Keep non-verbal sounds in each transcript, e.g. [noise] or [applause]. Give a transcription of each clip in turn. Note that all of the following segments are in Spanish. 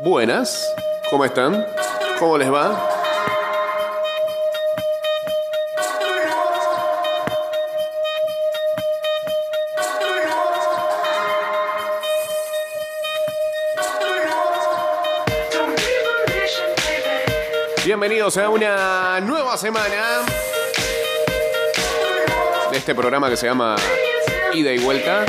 Buenas, ¿cómo están? ¿Cómo les va? Bienvenidos a una nueva semana de este programa que se llama Ida y Vuelta.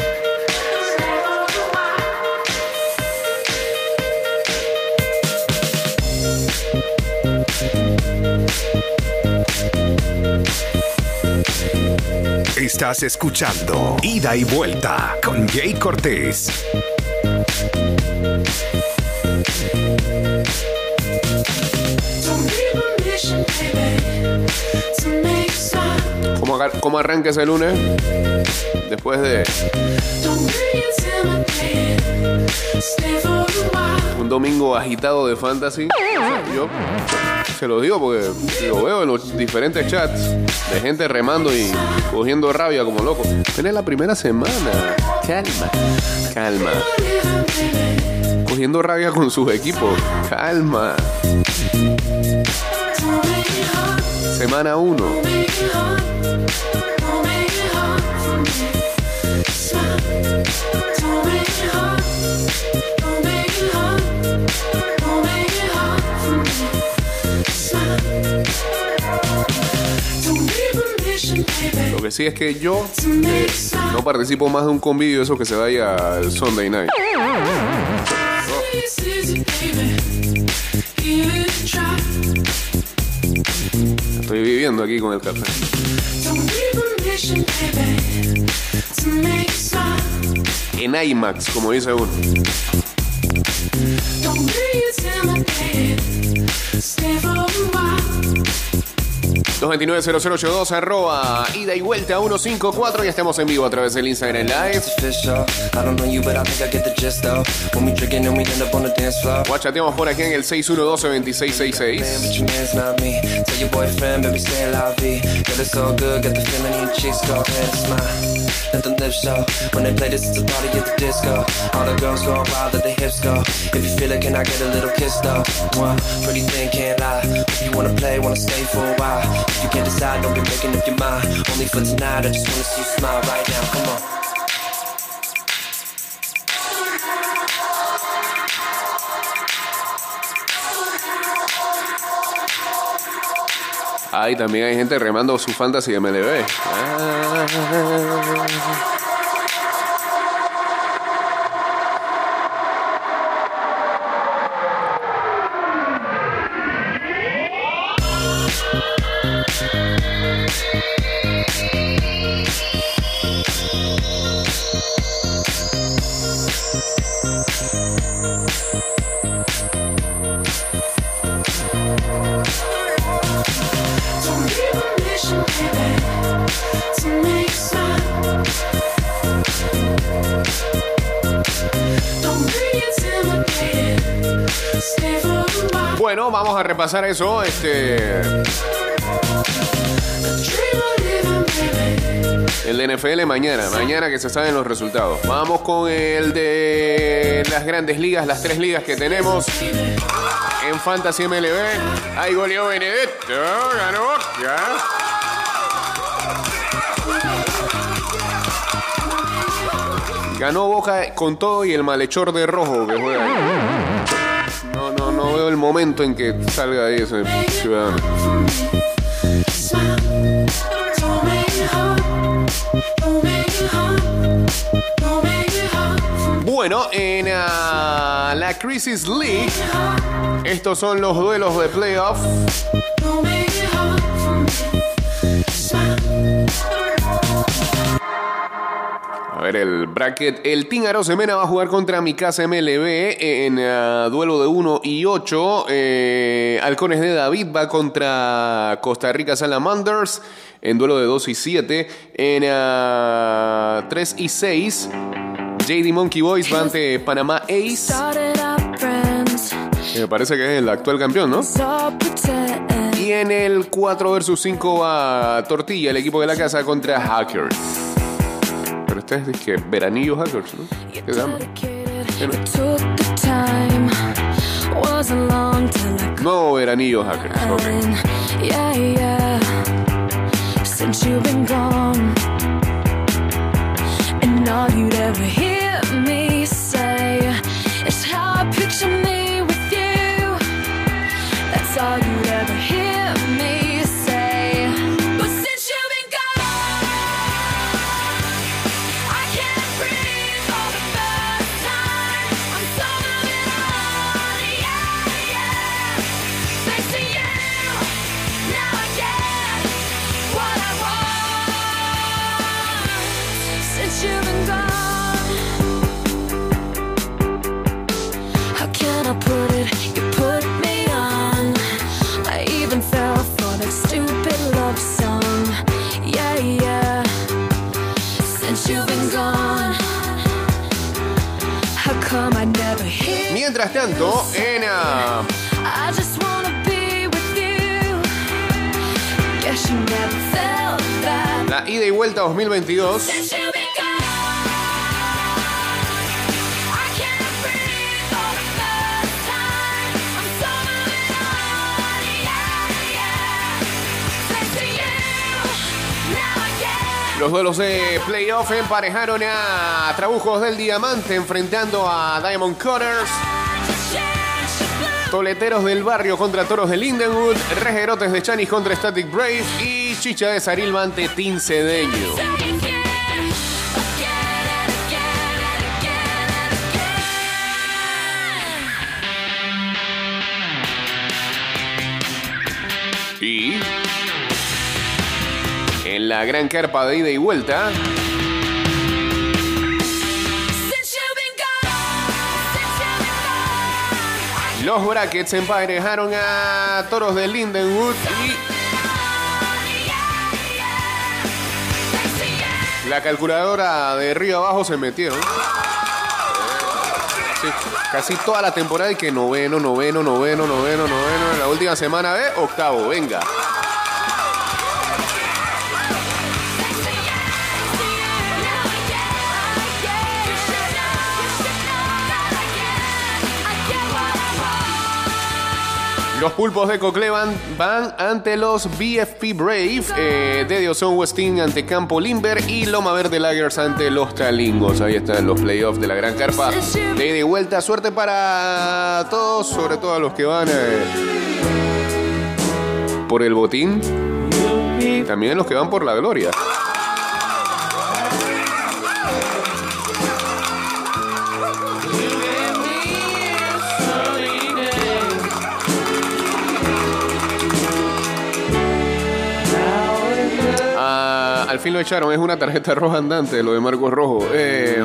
Estás escuchando Ida y Vuelta con Jay Cortés. ¿Cómo, cómo arranca ese lunes? Después de un domingo agitado de fantasy. Se lo digo porque lo veo en los diferentes chats de gente remando y cogiendo rabia como loco. Apenas la primera semana. Calma, calma. Cogiendo rabia con sus equipos. Calma. Semana 1. Sí es que yo no participo más de un convivio eso que se vaya al Sunday night. Estoy viviendo aquí con el café. En IMAX, como dice uno. 229-0082 arroba ida y vuelta 154 y estamos en vivo a través del Instagram Live. Guachateamos por aquí en el Man, 612-2666. but your man's not me. Tell your boyfriend, baby, stay la vie. Girl, it's all good, got the feeling in your cheeks, go ahead and smile. Let the lips show. When they play this, it's a party at the disco. All the girls go wild, let the hips go. If you feel it, can I get a little kiss though? One pretty thing, can't lie. You wanna play, wanna stay for a while. If you can't decide, don't be making up your mind. Only for tonight, I just wanna see you smile right now. Come on. Ahí también hay gente remando su fantasy de MLB. Ah. Vamos a repasar eso. Este, el de NFL mañana, mañana que se saben los resultados. Vamos con el de las grandes ligas, las tres ligas que tenemos. En Fantasy MLB, ahí goleó Benedetto, ganó Boca. Ganó Boca con todo y el malhechor de rojo que juega. El momento en que salga ahí ese ciudadano. Bueno, en ah, la Crisis League, estos son los duelos de playoff. Ver, el bracket. El Team Arosemena va a jugar contra mi casa MLB en ah, duelo de 1 y 8. Eh, Halcones de David va contra Costa Rica Salamanders en duelo de 2 y 7. En 3 y 6. JD Monkey Boys va ante Panamá Ace. Me parece que es el actual campeón, ¿no? Y en el 4 versus 5 va Tortilla, el equipo de la casa contra Hackers. Pero este es que Veranillo Hackers, ¿no? ¿Qué se llama? Dedicated, Bueno. we took the time. primer anillo, Hackers. Ok. And yeah, Yeah, yeah. Since you've been gone, how come I never hear? Mientras tanto, en I just wanna be with you. Guess you never felt that. la ida y vuelta 2022, los duelos de playoff emparejaron a Trabujos del Diamante enfrentando a Diamond Cutters. Toleteros del Barrio contra Toros de Lindenwood, Regerotes de Chanis contra Static Brave y Chicha de Sarilma ante Tin la gran carpa de ida y vuelta, los brackets emparejaron a Toros de Lindenwood y la calculadora de Río Abajo se metieron. Sí, casi toda la temporada y que noveno, noveno, noveno, noveno, noveno. En la última semana de octavo, venga. Los pulpos de Coclevan van ante los BFP Brave, eh, de Diosón Westin ante Campo Limber y Loma Verde Lagers ante los Talingos. Ahí están los playoffs de la Gran Carpa. De vuelta, suerte para todos, sobre todo a los que van eh, por el botín. También los que van por la gloria. Al fin lo echaron, es una tarjeta roja andante, lo de Marcos Rojo. Eh,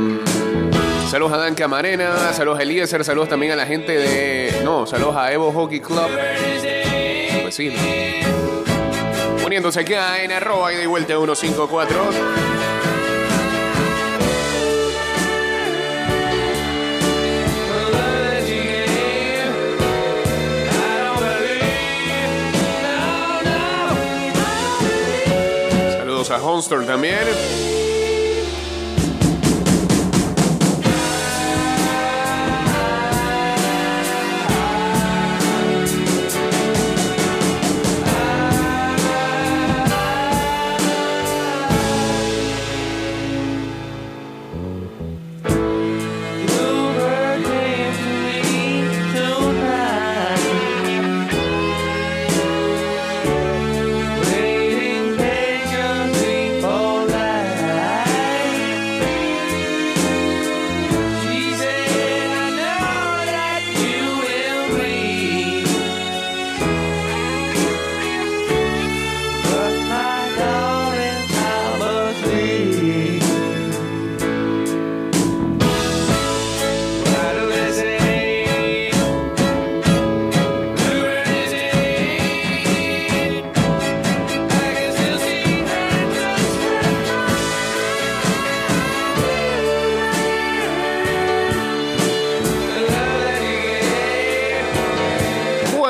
saludos a Dan Camarena, saludos a Eliezer, saludos también a la gente de. No, saludos a Evo Hockey Club. Pues sí. Uniéndose aquí en arroba y de vuelta 154. A Honster también.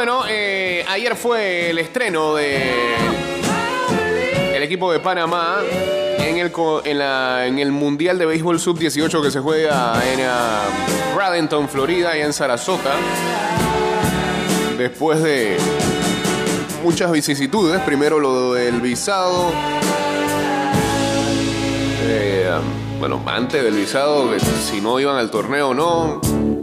Bueno, eh, ayer fue el estreno de el equipo de Panamá en el, en la- en el Mundial de Béisbol Sub-18 que se juega en ah, Bradenton, Florida, y en Sarasota. Después de muchas vicisitudes. Primero lo del visado. Eh, bueno, antes del visado, si no iban al torneo o no.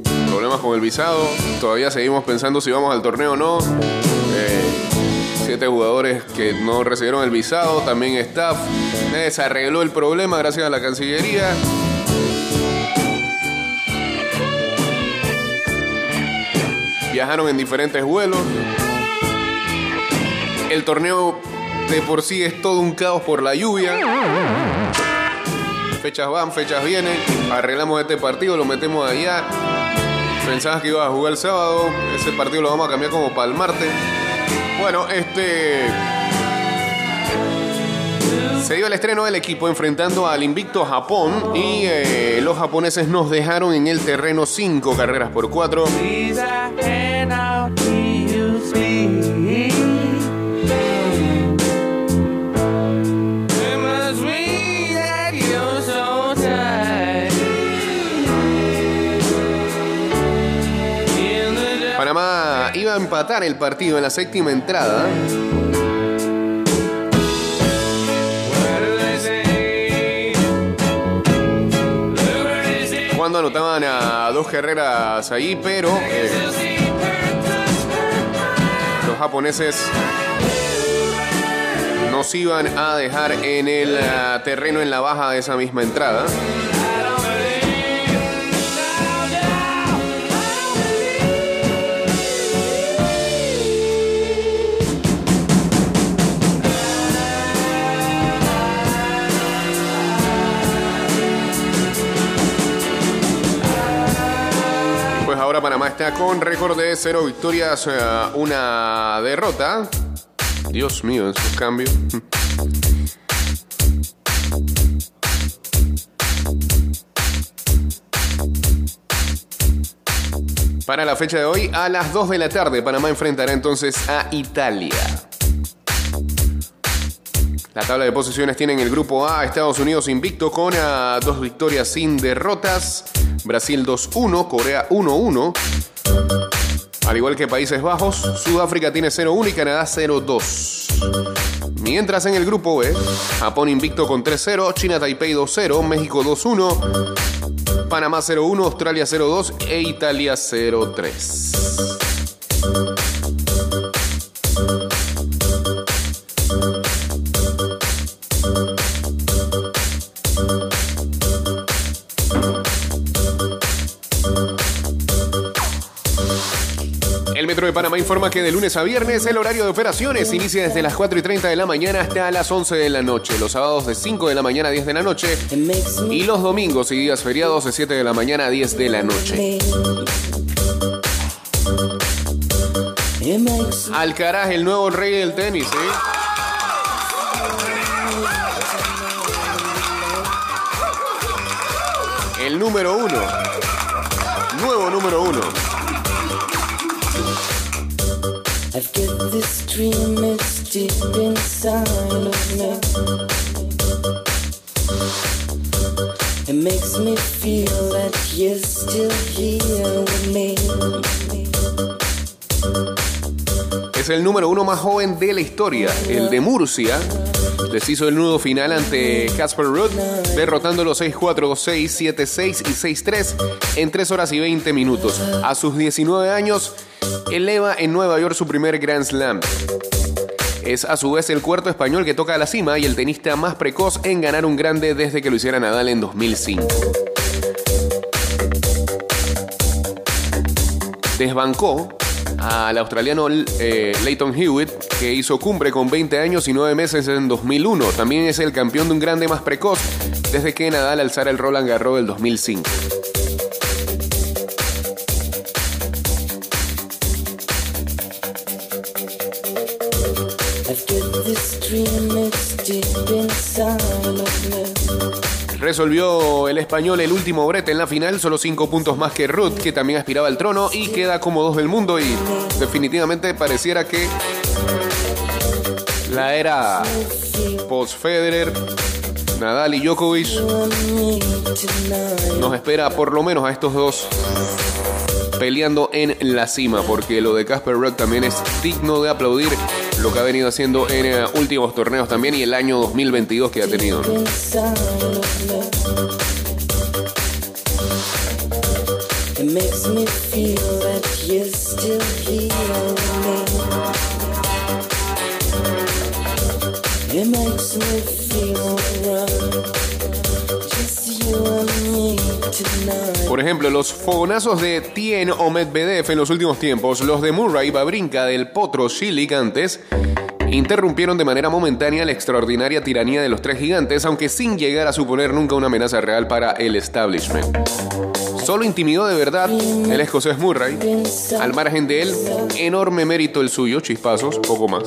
Con el visado. Todavía seguimos pensando si vamos al torneo o no. Eh, siete jugadores que no recibieron el visado, también staff. Se arregló el problema gracias a la Cancillería. Viajaron en diferentes vuelos. El torneo de por sí es todo un caos por la lluvia. Fechas van, fechas vienen. Arreglamos este partido, lo metemos allá. Pensabas que ibas a jugar el sábado, ese partido lo vamos a cambiar como para el martes. Bueno, este. Se dio el estreno del equipo enfrentando al invicto Japón y eh, los japoneses nos dejaron en el terreno 5 carreras por 4. A empatar el partido en la séptima entrada. Cuando anotaban a dos carreras ahí, pero eh, los japoneses nos iban a dejar en el ah, terreno en la baja de esa misma entrada. Con récord de cero victorias, eh, una derrota. Dios mío, esos cambios. [laughs] Para la fecha de hoy, a las 2 de la tarde, Panamá enfrentará entonces a Italia. La tabla de posiciones tiene en el grupo A Estados Unidos invicto con ah, dos victorias sin derrotas, Brasil 2-1, Corea 1-1. Al igual que Países Bajos, Sudáfrica tiene 0-1 y Canadá 0-2. Mientras en el grupo B, Japón invicto con 3-0, China Taipei 2-0, México 2-1, Panamá 0-1, Australia 0-2 e Italia 0-3. De Panamá informa que de lunes a viernes el horario de operaciones inicia desde las 4 y 30 de la mañana hasta las 11 de la noche. Los sábados de 5 de la mañana a 10 de la noche. Y los domingos y días feriados de 7 de la mañana a 10 de la noche. Alcaraz, el nuevo rey del tenis, ¿eh? El número uno. Nuevo número uno. This dream, it's deep inside of me. It makes me feel that you're still here with me. Es el número uno más joven de la historia, el de Murcia. Deshizo el nudo final ante Casper Ruud, derrotándolo 6-4, 6-7, 6 y 6-3 en 3 horas y 20 minutos. A sus 19 años, eleva en Nueva York su primer Grand Slam. Es a su vez el cuarto español que toca a la cima y el tenista más precoz en ganar un grande desde que lo hiciera Nadal en 2005. Desbancó al australiano eh, Leighton Hewitt, que hizo cumbre con 20 años y 9 meses en 2001. También es el campeón de un grande más precoz desde que Nadal alzara el Roland Garros del 2005. Resolvió el español el último brete en la final, solo 5 puntos más que Ruth, que también aspiraba al trono y queda como dos del mundo y definitivamente pareciera que la era post-Federer, Nadal y Djokovic nos espera por lo menos a estos dos peleando en la cima, porque lo de Casper Ruud también es digno de aplaudir lo que ha venido haciendo en eh, últimos torneos también y el año 2022 que ha tenido. Por ejemplo, los fogonazos de Tien o Medvedev en los últimos tiempos, los de Murray, Babrinka, del Potro, Schilik antes, interrumpieron de manera momentánea la extraordinaria tiranía de los tres gigantes, aunque sin llegar a suponer nunca una amenaza real para el establishment. Solo intimidó de verdad el escocés Murray. Al margen de él, enorme mérito el suyo, chispazos, poco más.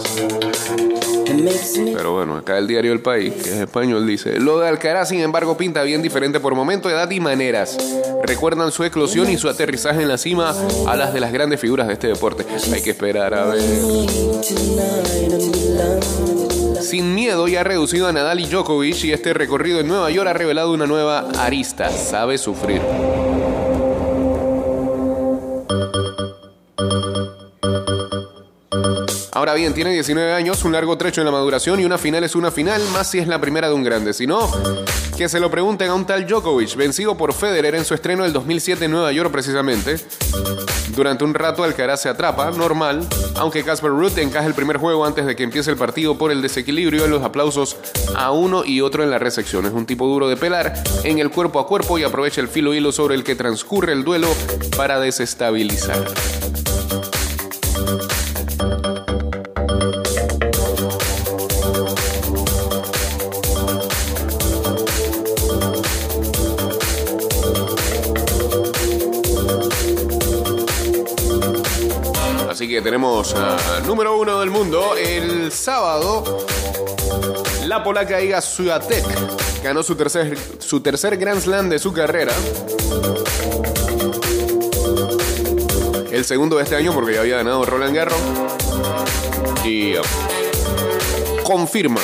Pero bueno, acá el diario El País, que es español, dice: Lo de Alcaraz, sin embargo, pinta bien diferente por momento, edad y maneras. Recuerdan su eclosión y su aterrizaje en la cima a las de las grandes figuras de este deporte. Hay que esperar a ver. Sin miedo ya ha reducido a Nadal y Djokovic y este recorrido en Nueva York ha revelado una nueva arista. Sabe sufrir. Ahora bien, tiene 19 años, un largo trecho en la maduración y una final es una final, más si es la primera de un grande. Si no, que se lo pregunten a un tal Djokovic, vencido por Federer en su estreno del 2007 en Nueva York precisamente. Durante un rato Alcaraz se atrapa, normal, aunque Casper Ruud encaja el primer juego antes de que empiece el partido por el desequilibrio en los aplausos a uno y otro en la recepción. Es un tipo duro de pelar en el cuerpo a cuerpo y aprovecha el filo hilo sobre el que transcurre el duelo para desestabilizar. Tenemos a número uno del mundo el sábado. La polaca Iga Swiatek ganó su tercer, su tercer Grand Slam de su carrera. El segundo de este año porque ya había ganado Roland Garros. Y confirma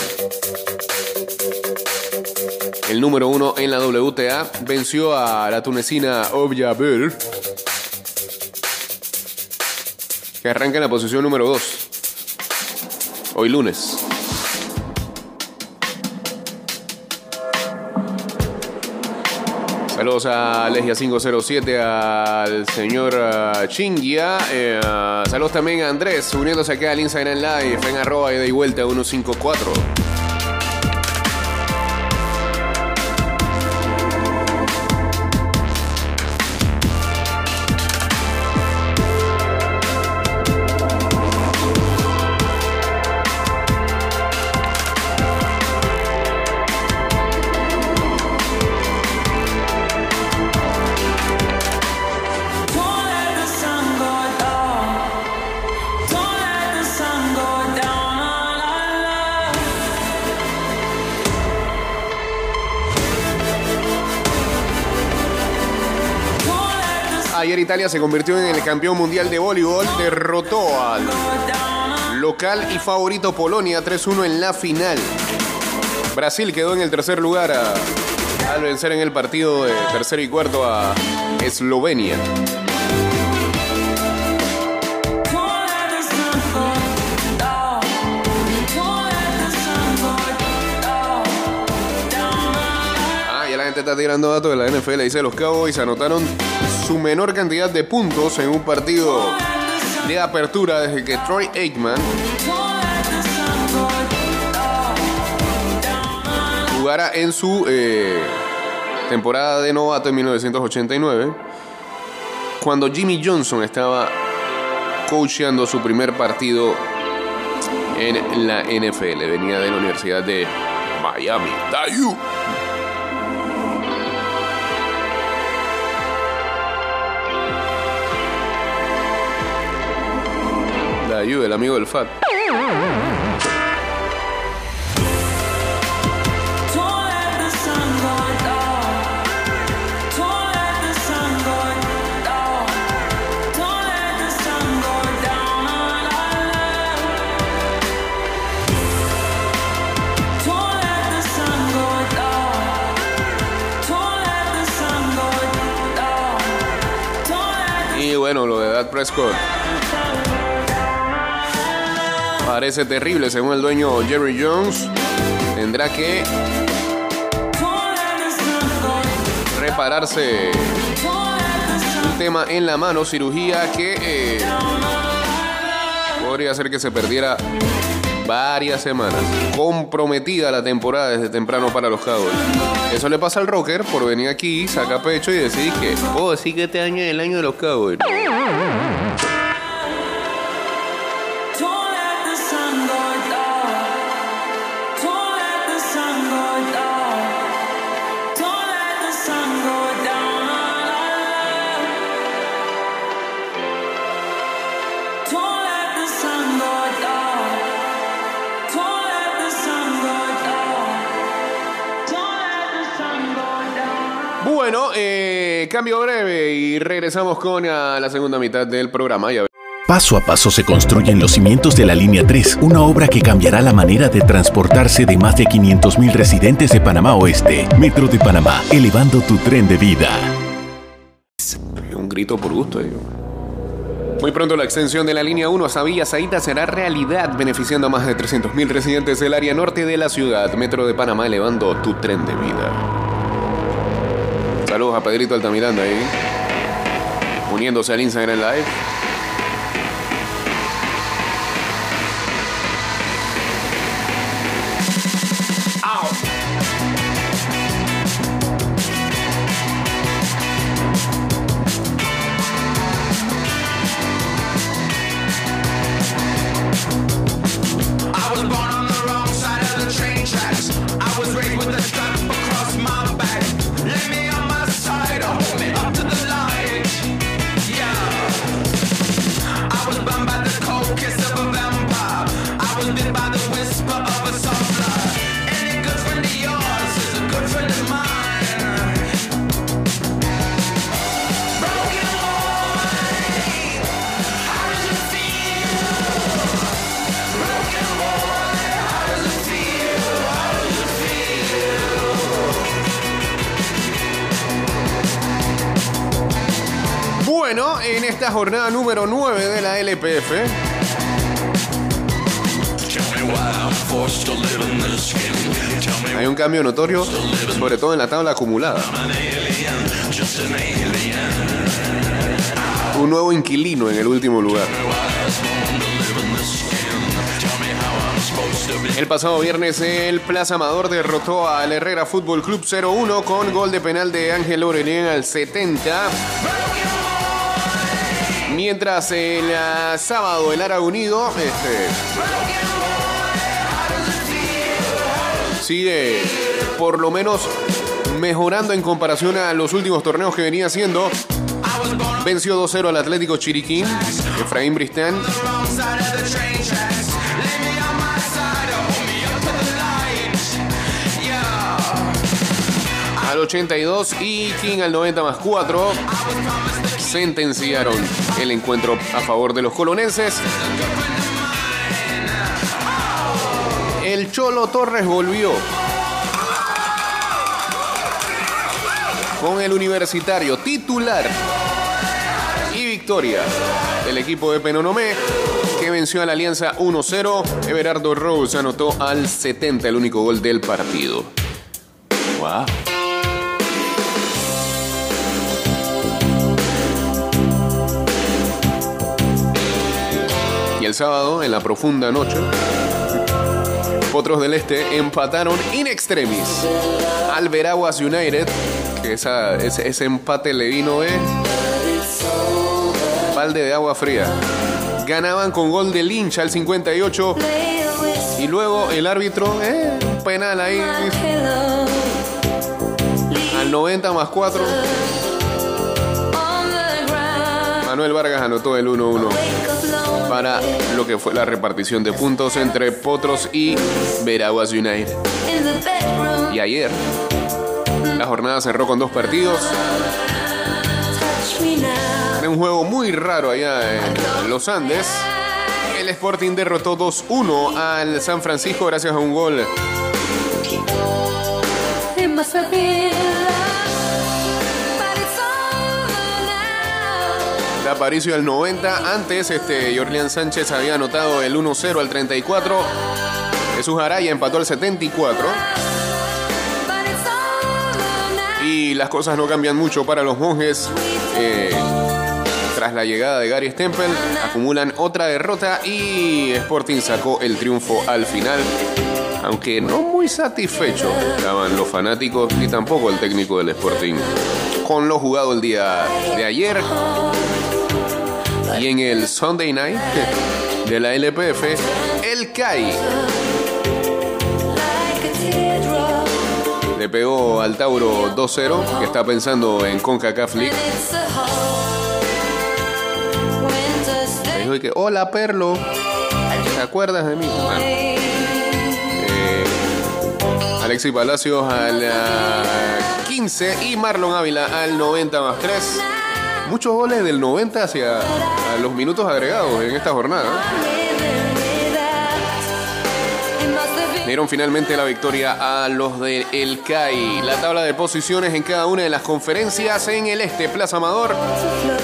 el número uno en la WTA. Venció a la tunecina Obja Bel, que arranca en la posición número 2. Hoy lunes. Saludos a Legia 507, al señor uh, Chingia. eh, uh, saludos también a Andrés, uniéndose acá al Instagram Live en arroba y vuelta 154. Italia se convirtió en el campeón mundial de voleibol, derrotó al local y favorito Polonia 3-1 en la final. Brasil quedó en el tercer lugar a- al vencer en el partido de tercero y cuarto a Eslovenia. Ah, ya la gente está tirando datos de la NFL. Dice los Cowboys anotaron su menor cantidad de puntos en un partido de apertura desde que Troy Aikman jugara en su eh, temporada de novato en 1989, cuando Jimmy Johnson estaba coacheando su primer partido en la NFL. Venía de la Universidad de Miami. Dayu. Dayu, el amigo del FAT. Don't let the sun go down. Don't let the sun go down. Don't let the sun go down on our love. Don't let the sun go down. Don't let the sun go down. Don't let Y bueno, Prescott. Parece terrible, según el dueño Jerry Jones. Tendrá que repararse un tema en la mano, cirugía que eh, podría hacer que se perdiera varias semanas. Comprometida la temporada desde temprano para los Cowboys. Eso le pasa al rocker por venir aquí, saca pecho y decir que, oh, sí que este año es el año de los Cowboys. Cambio breve y regresamos con ah, la segunda mitad del programa. Ya Paso a paso se construyen los cimientos de la Línea 3, una obra que cambiará la manera de transportarse de más de 500.000 residentes de Panamá Oeste. Metro de Panamá, elevando tu tren de vida. Un grito por gusto. Muy pronto la extensión de la línea 1 hasta Villa Zaita será realidad, beneficiando a más de 300.000 residentes del área norte de la ciudad. Metro de Panamá elevando tu tren de vida. Saludos a Pedrito Altamiranda ahí. Uniéndose al Instagram Live. Jornada número 9 de la LPF. Hay un cambio notorio, sobre todo en la tabla acumulada. Un nuevo inquilino en el último lugar. El pasado viernes el Plaza Amador derrotó al Herrera Fútbol Club 0-1 con gol de penal de Ángel Orelien al 70. Mientras el ah, sábado el Ara Unido este, sigue por lo menos mejorando en comparación a los últimos torneos que venía haciendo. Venció 2-0 al Atlético Chiriquín, Efraín Bristán. al 82 y King al 90 más 4 sentenciaron el encuentro a favor de los colonenses. El Cholo Torres volvió con el universitario titular y victoria del equipo de Penonomé que venció a la Alianza 1-0. Everardo Rose anotó al 70 el único gol del partido. Wow. El sábado, en la profunda noche, Potros del Este empataron in extremis. Al Veraguas United, que esa- ese, ese empate le vino de balde de agua fría. Ganaban con gol de Lynch al 58 y luego el árbitro, eh, penal ahí. Al 90 más 4. Manuel Vargas anotó el 1-1 para lo que fue la repartición de puntos entre Potros y Veraguas United. Y ayer la jornada cerró con dos partidos. Era un juego muy raro allá en los Andes. El Sporting derrotó 2-1 al San Francisco gracias a un gol Aparicio al 90. Antes, este, Jorlian Sánchez había anotado el 1-0 al 34. Jesús Araya empató al 74. Y las cosas no cambian mucho para los monjes. Eh, tras la llegada de Gary Stempel, acumulan otra derrota y Sporting sacó el triunfo al final. Aunque no muy satisfechos estaban los fanáticos ni tampoco el técnico del Sporting con lo jugado el día de ayer. Y en el Sunday Night de la LPF, el CAI le pegó al Tauro 2-0, que está pensando en CONCACAF League. Le dijo que, hola Perlo, ¿te acuerdas de mí? Bueno. Eh, Alexis Palacios al ah, 15 y Marlon Ávila al 90 más 3. Muchos goles del 90 hacia los minutos agregados en esta jornada. Dieron finalmente la victoria a los de El CAI. La tabla de posiciones en cada una de las conferencias en el este, Plaza Amador,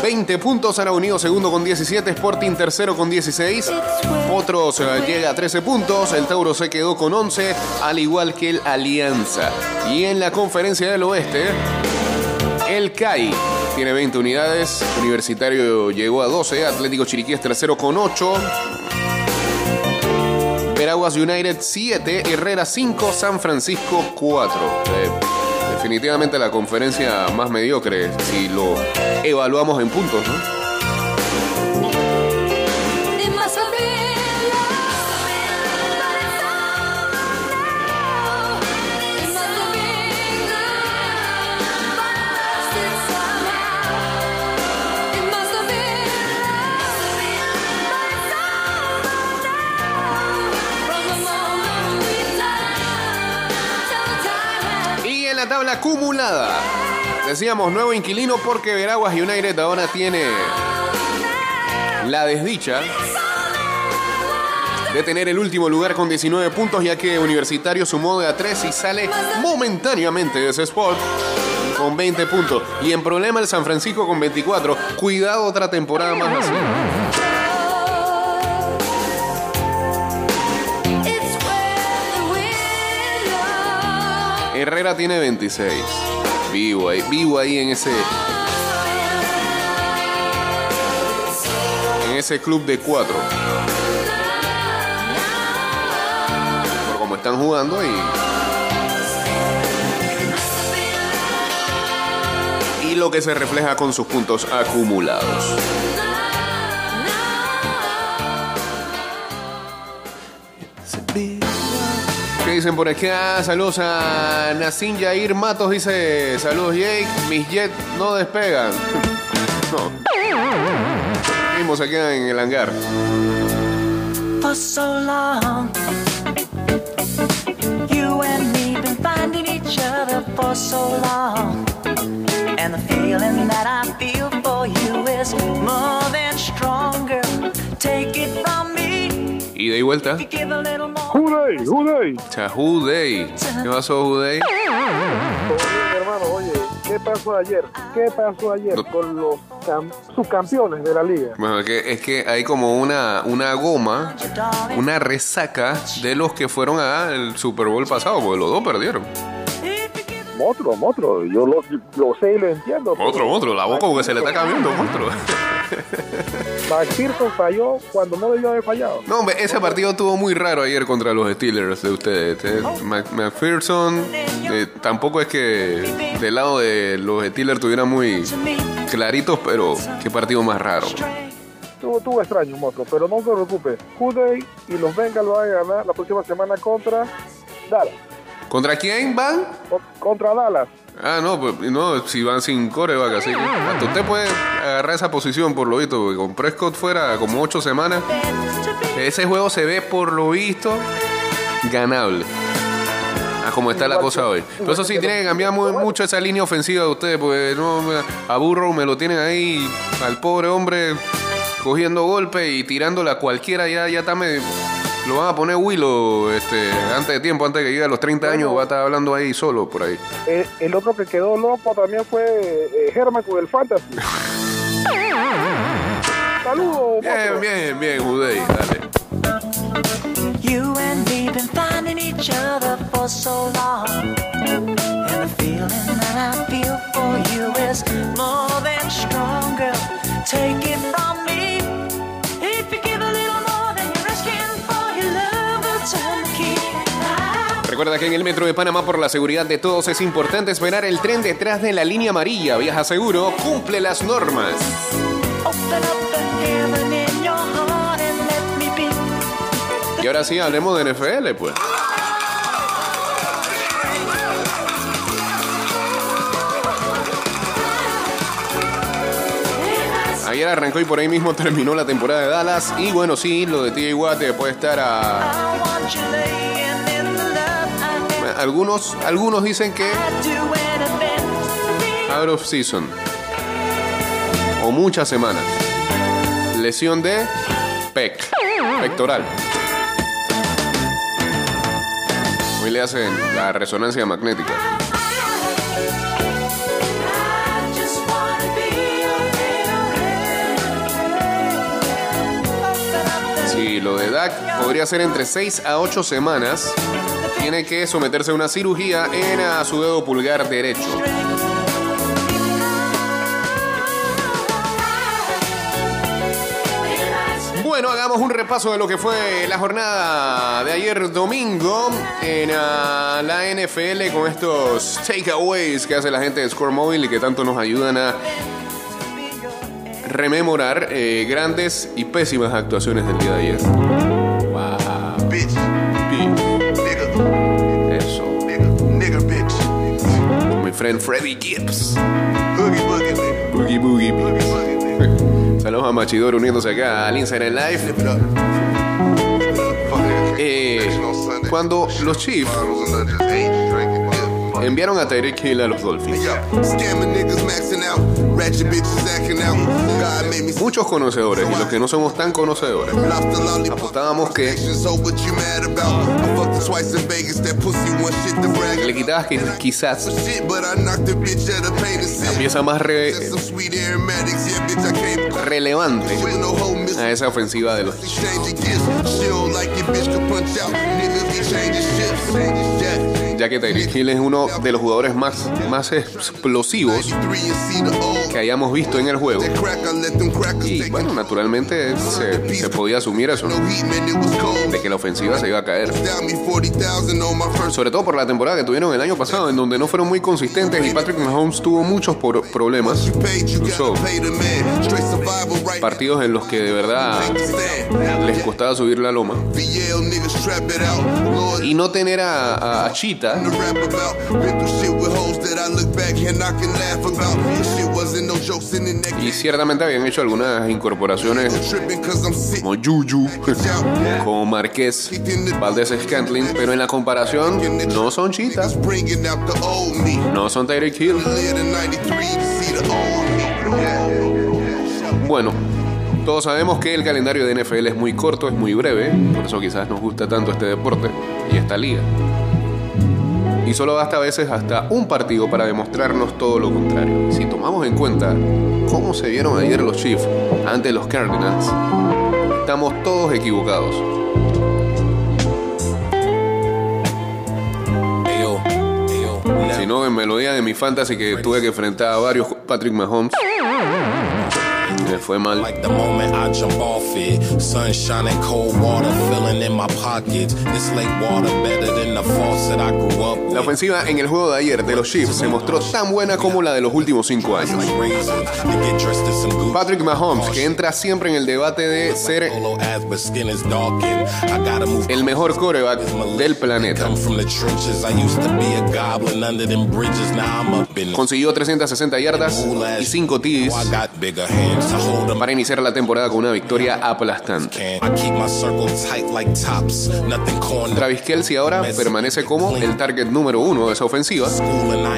20 puntos, Ara Unido segundo con 17, Sporting tercero con 16, Potros eh, llega a 13 puntos, el Tauro se quedó con 11, al igual que el Alianza. Y en la conferencia del oeste, el CAI tiene 20 unidades, Universitario llegó a 12, Atlético Chiriquí es tercero con 8, Veraguas United 7, Herrera 5, San Francisco 4. Eh, definitivamente la conferencia más mediocre si lo evaluamos en puntos, ¿no? La acumulada, decíamos nuevo inquilino porque Veraguas United ahora tiene la desdicha de tener el último lugar con 19 puntos, ya que Universitario sumó de a 3 y sale momentáneamente de ese spot con 20 puntos. Y en problema el San Francisco con 24. Cuidado otra temporada más así. Herrera tiene 26. Vivo ahí, vivo ahí en ese. En ese club de cuatro. Por cómo están jugando y. Y lo que se refleja con sus puntos acumulados. Dicen por acá? Saludos a Nacin Yair Matos. Dice: Saludos, Jake. Mis jets no despegan. [laughs] no. Mismo se quedan en el hangar. for so long. You and me been finding each other for so long. And the feeling that I feel for you is more than stronger. Take it. Ida y vuelta. Juday, Juday. Chahu Day. ¿Qué pasó, Juday? Oye, hermano, oye, ¿qué pasó ayer? ¿Qué pasó ayer con los cam- subcampeones de la liga? Bueno, que, es que hay como una, una goma, una resaca de los que fueron al Super Bowl pasado, porque los dos perdieron. Motro, Motro, yo lo, lo sé y lo entiendo. Otro, otro, la boca porque se le está cambiando, otro. [laughs] McPherson falló cuando no debió haber fallado. No, hombre, ese partido estuvo muy raro ayer contra los Steelers de ustedes. Eh, Mac- McPherson, eh, tampoco es que del lado de los Steelers estuvieran muy claritos, pero qué partido más raro. Estuvo, estuvo extraño, Motro, pero no se preocupe. Juday y los Bengals van a ganar la próxima semana contra Dallas. ¿Contra quién van? Co- Contra Dallas. Ah, no, pues no, si van sin coreback, así que hasta usted puede agarrar esa posición por lo visto, porque con Prescott fuera como ocho semanas, ese juego se ve por lo visto ganable. A como está la cosa hoy. Pero eso sí, tiene que cambiar muy- mucho esa línea ofensiva de ustedes, porque no, me- a Burrow me lo tienen ahí, al pobre hombre cogiendo golpe y tirándola a cualquiera, ya, ya está medio- Lo van a poner Willow este, antes de tiempo, antes de que llegue a los 30 años, va a estar hablando ahí solo por ahí. Eh, el otro que quedó loco también fue eh, Herman con el Fantasy. [laughs] Saludos. Bien, bien, bien, Judey, dale. You and me been finding each other for so long. And the feeling that I feel for you is more than strong, girl. Take it from me. Recuerda que en el metro de Panamá, por la seguridad de todos, es importante esperar el tren detrás de la línea amarilla. Viaja seguro, cumple las normas. Y ahora sí, hablemos de NFL, pues. Ayer arrancó y por ahí mismo terminó la temporada de Dallas. Y bueno, sí, lo de TJ Watt puede estar a. Algunos, algunos dicen que out of season. O muchas semanas. Lesión de pec, pectoral. Hoy le hacen la resonancia magnética. Sí, lo de Dak podría ser entre 6 a 8 semanas. Tiene que someterse a una cirugía en a su dedo pulgar derecho. Bueno, hagamos un repaso de lo que fue la jornada de ayer domingo en la NFL con estos takeaways que hace la gente de Score Mobile y que tanto nos ayudan a rememorar eh, grandes y pésimas actuaciones del día de ayer. Friend Freddy Gibbs. Boogie, boogie. Boogie. [laughs] Saludos a Machidor uniéndose acá al Instagram Live. Eh, cuando los Chiefs enviaron a Tyreek Hill a los Dolphins, muchos conocedores y los que no somos tan conocedores apostábamos que le quitabas que quizás la pieza más re- relevante a esa ofensiva de los Ya que Tyreek Hill es uno de los jugadores más, más explosivos 93 and see the old. que hayamos visto en el juego. Y bueno, naturalmente se, podía asumir eso, de que la ofensiva se iba a caer. Down me 40,000 on my first. Sobre todo por la temporada que tuvieron el año pasado, en donde no fueron muy consistentes y Patrick Mahomes tuvo muchos problemas. Incluso partidos en los que de verdad les costaba subir la loma. Y no tener a, a neck. y ciertamente habían hecho algunas incorporaciones como Juju, como Marqués, Valdés Scantling, pero en la comparación no son me. no son Tyreek Hill. Bueno, todos sabemos que el calendario de NFL es muy corto, es muy breve, por eso quizás nos gusta tanto este deporte y esta liga. Y solo basta a veces hasta un partido para demostrarnos todo lo contrario. Si tomamos en cuenta cómo se vieron ayer los Chiefs ante los Cardinals, estamos todos equivocados. Si no, en melodía de mi fantasy que tuve que enfrentar a varios Patrick Mahomes, me fue mal. Like the moment I jump off it, sunshine and cold water filling in my pockets. This lake water better than the faucet I grew up La ofensiva en el juego de ayer de los Chiefs se mostró tan buena como la de los últimos cinco años. Patrick Mahomes, que entra siempre en el debate de ser el mejor coreback del planeta. Consiguió 360 yardas y 5 TDs Para iniciar la temporada con una victoria aplastante. Travis Kelsey ahora permanece como el target número uno de esa ofensiva.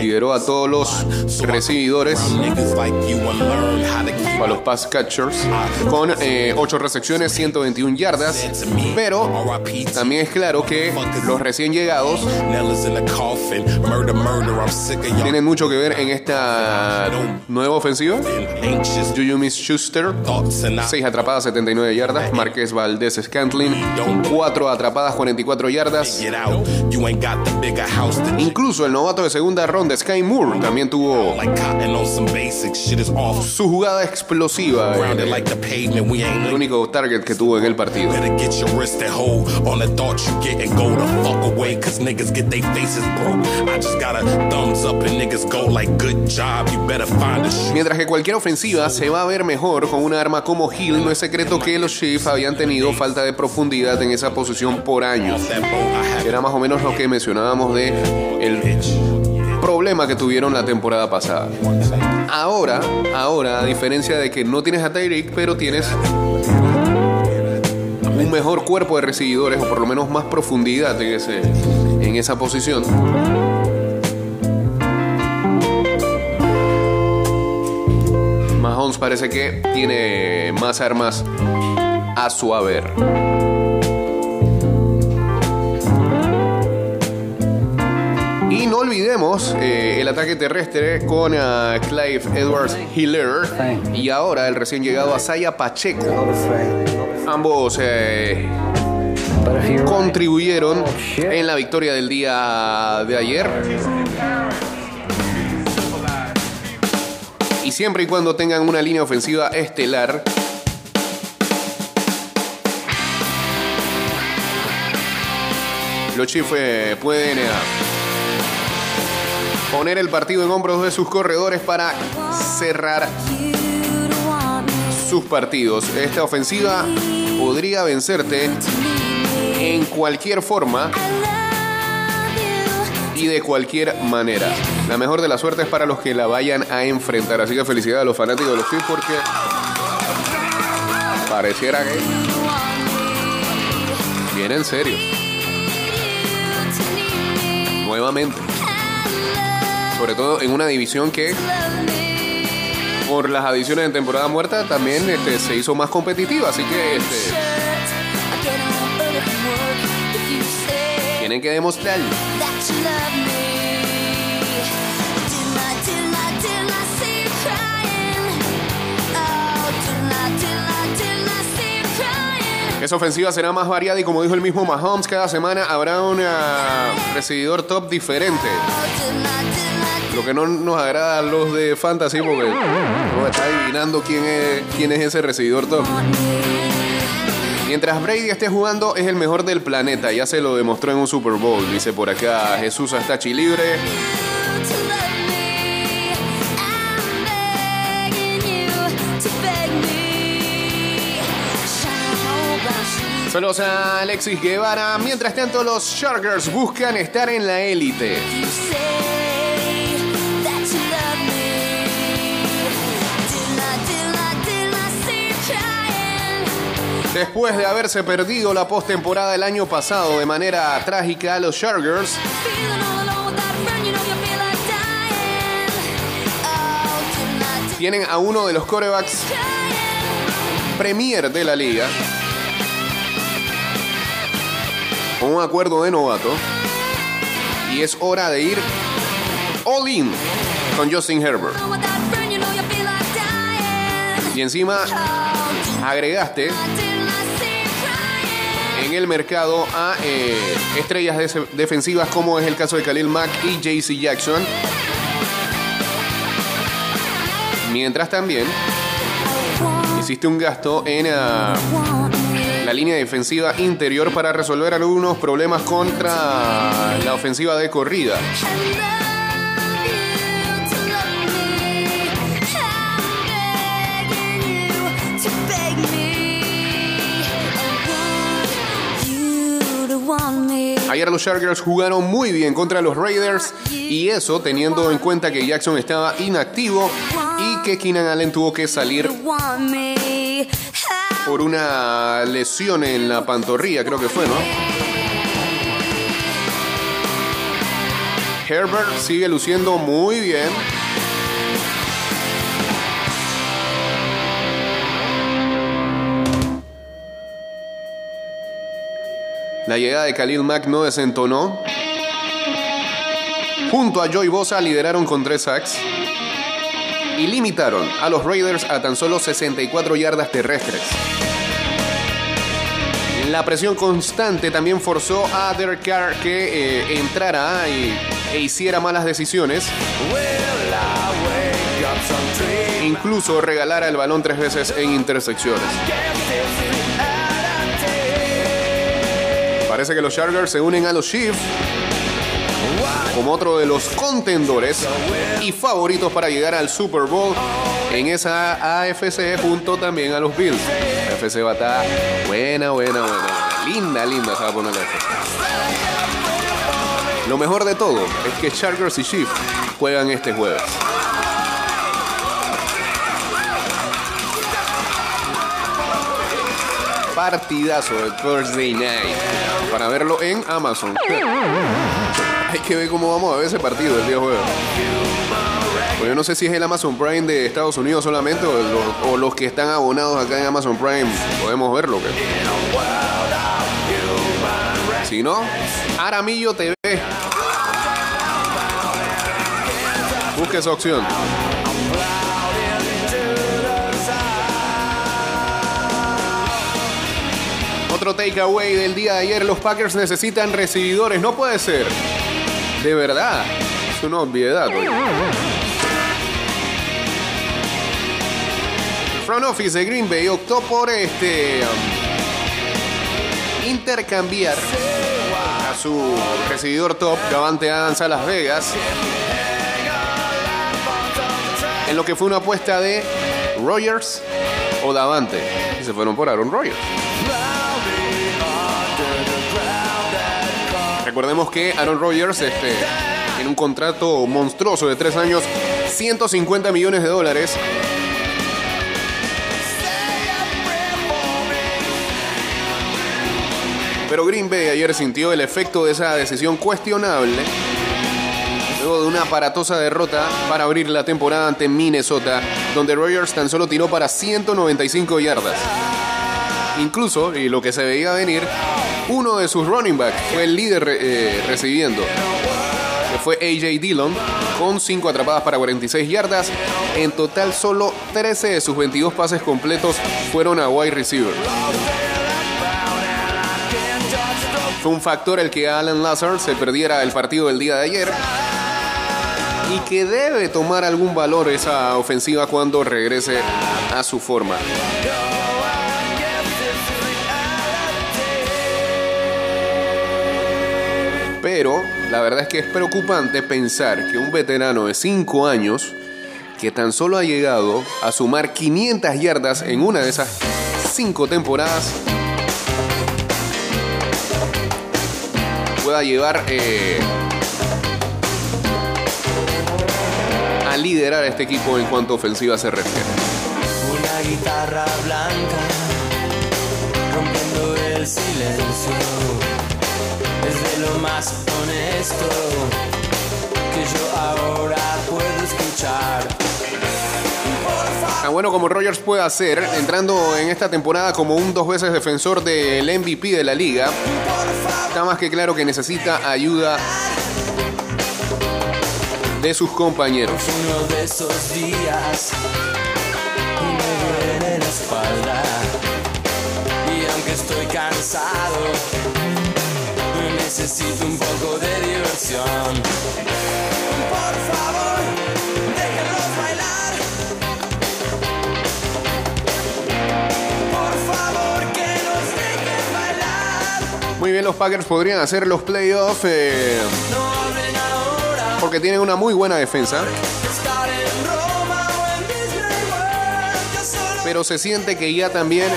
Lideró a todos los recibidores. a los pass catchers con 8 recepciones, 121 yardas. Pero también es claro que los recién llegados tienen mucho que ver en esta nueva ofensiva. Juju Smith-Schuster. 6 atrapadas, 79 yardas. Marqués Valdés Scantlin, 4 atrapadas, 44 yardas. Incluso el novato de segunda ronda, Sky Moore, también tuvo su jugada explosiva. Grounded El, único target que tuvo en el partido. Mientras que cualquier ofensiva se va a ver mejor con un arma como Hill, no es secreto que los Chiefs habían tenido falta de profundidad en esa posición por años. Era más o menos lo que mencionábamos de el problema que tuvieron la temporada pasada. Ahora, ahora, a diferencia de que no tienes a Tyreek, pero tienes un mejor cuerpo de recibidores, o por lo menos más profundidad en, ese, en esa posición. Parece que tiene más armas a su haber. Y no olvidemos eh, el ataque terrestre con ah, Clive Edwards Hiller y ahora el recién llegado Asaya Pacheco. Ambos eh, contribuyeron en la victoria del día de ayer. Y siempre y cuando tengan una línea ofensiva estelar, los Chiefs eh, pueden eh, poner el partido en hombros de sus corredores para cerrar sus partidos. Esta ofensiva podría vencerte en cualquier forma y de cualquier manera. La mejor de la suerte es para los que la vayan a enfrentar. Así que felicidades a los fanáticos de los Chiefs porque pareciera que viene en serio. Nuevamente. Sobre todo en una división que por las adiciones en temporada muerta también este, se hizo más competitiva. Así que este, tienen que demostrar. Esa ofensiva será más variada y como dijo el mismo Mahomes, cada semana habrá un ah, recibidor top diferente. Lo que no nos agrada a los de Fantasy porque está adivinando quién es, quién es ese recibidor top. Mientras Brady esté jugando es el mejor del planeta, ya se lo demostró en un Super Bowl. Dice por acá Jesús Astachi libre. Saludos a Alexis Guevara. Mientras tanto, los Chargers buscan estar en la élite. Después de haberse perdido la postemporada el año pasado de manera trágica, los Chargers tienen a uno de los corebacks premier de la liga un acuerdo de novato y es hora de ir all in con Justin Herbert. Y encima agregaste en el mercado a eh, estrellas defensivas como es el caso de Khalil Mack y JC Jackson. Mientras también hiciste un gasto en ah, la línea defensiva interior para resolver algunos problemas contra la ofensiva de corrida. Ayer los Chargers jugaron muy bien contra los Raiders y eso teniendo en cuenta que Jackson estaba inactivo y que Keenan Allen tuvo que salir por una lesión en la pantorrilla, creo que fue, ¿no? Herbert sigue luciendo muy bien. La llegada de Khalil Mack no desentonó. Junto a Joy Bosa lideraron con tres sacks. Y limitaron a los Raiders a tan solo 64 yardas terrestres. La presión constante también forzó a Derek Carr que eh, entrara y, e hiciera malas decisiones. Incluso regalara el balón tres veces en intersecciones. Parece que los Chargers se unen a los Chiefs como otro de los contendores y favoritos para llegar al Super Bowl en esa AFC junto también a los Bills. La AFC va a estar buena, buena, buena. Linda, linda se a poner. Lo mejor de todo es que Chargers y Chiefs juegan este jueves. Partidazo de Thursday Night para verlo en Amazon. [laughs] Hay que ver cómo vamos a ver ese partido el día jueves. Pues yo no sé si es el Amazon Prime de Estados Unidos solamente o, lo- o los que están abonados acá en Amazon Prime podemos verlo. ¿qué? Si no, Aramillo TV. Busque esa opción. Otro takeaway del día de ayer, los Packers necesitan recibidores, no puede ser. De verdad, es una obviedad. El front office de Green Bay optó por este um, intercambiar a su recibidor top, Davante Adams, a Las Vegas, en lo que fue una apuesta de Rogers o Davante. Y se fueron por Aaron Rodgers. Recordemos que Aaron Rodgers este, tiene un contrato monstruoso de tres años, 150 millones de dólares. Pero Green Bay ayer sintió el efecto de esa decisión cuestionable luego de una aparatosa derrota para abrir la temporada ante Minnesota, donde Rodgers tan solo tiró para 195 yardas. Incluso, y lo que se veía venir, uno de sus running backs fue el líder eh, recibiendo, que fue AJ Dillon, con 5 atrapadas para 46 yardas. En total, solo 13 de sus 22 pases completos fueron a wide receiver. Fue un factor el que Alan Lazar se perdiera el partido del día de ayer y que debe tomar algún valor esa ofensiva cuando regrese a su forma. Pero la verdad es que es preocupante pensar que un veterano de 5 años que tan solo ha llegado a sumar 500 yardas en una de esas 5 temporadas pueda llevar eh, a liderar a este equipo en cuanto a ofensiva se refiere. Una guitarra blanca rompiendo el silencio. Es lo más honesto que yo ahora puedo escuchar. Tan bueno como Rogers puede hacer, entrando en esta temporada como un dos veces defensor del MVP de la liga, está más que claro que necesita ayuda de sus compañeros. Uno de esos días me duele la espalda. Y aunque estoy cansado, necesito un poco de diversión. Por favor, déjenlos bailar. Por favor, que los dejen bailar. Muy bien, los Packers podrían hacer los playoffs eh, No hablen ahora, porque tienen una muy buena defensa, pero se siente que ya también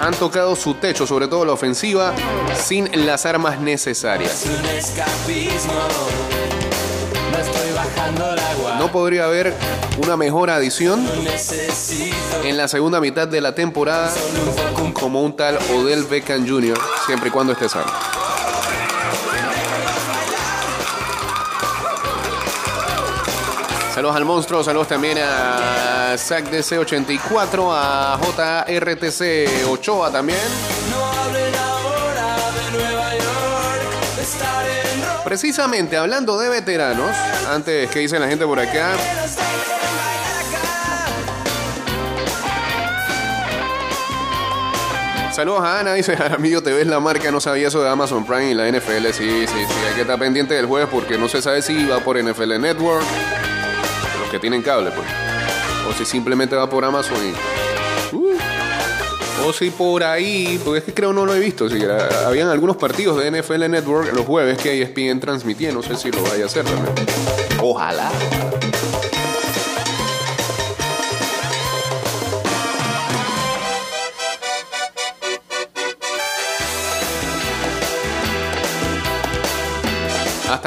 han tocado su techo, sobre todo la ofensiva, sin las armas necesarias. No podría haber una mejor adición en la segunda mitad de la temporada como un tal Odell Beckham Jr., siempre y cuando esté sano. Saludos al monstruo, saludos también a ZachDC84, a JRTC Ochoa también. Precisamente hablando de veteranos, antes que dice la gente por acá. Saludos a Ana, dice Jaramillo, te ves la marca, no sabía eso de Amazon Prime y la NFL. Sí, sí, sí, hay que estar pendiente del jueves porque no se sabe si va por NFL Network, que tienen cable, pues. O si simplemente va por Amazon y. Uh. o si por ahí, porque es que creo no lo he visto. Si habían algunos partidos de NFL Network los jueves que ESPN transmitía, no sé si lo vaya a hacer también. Ojalá.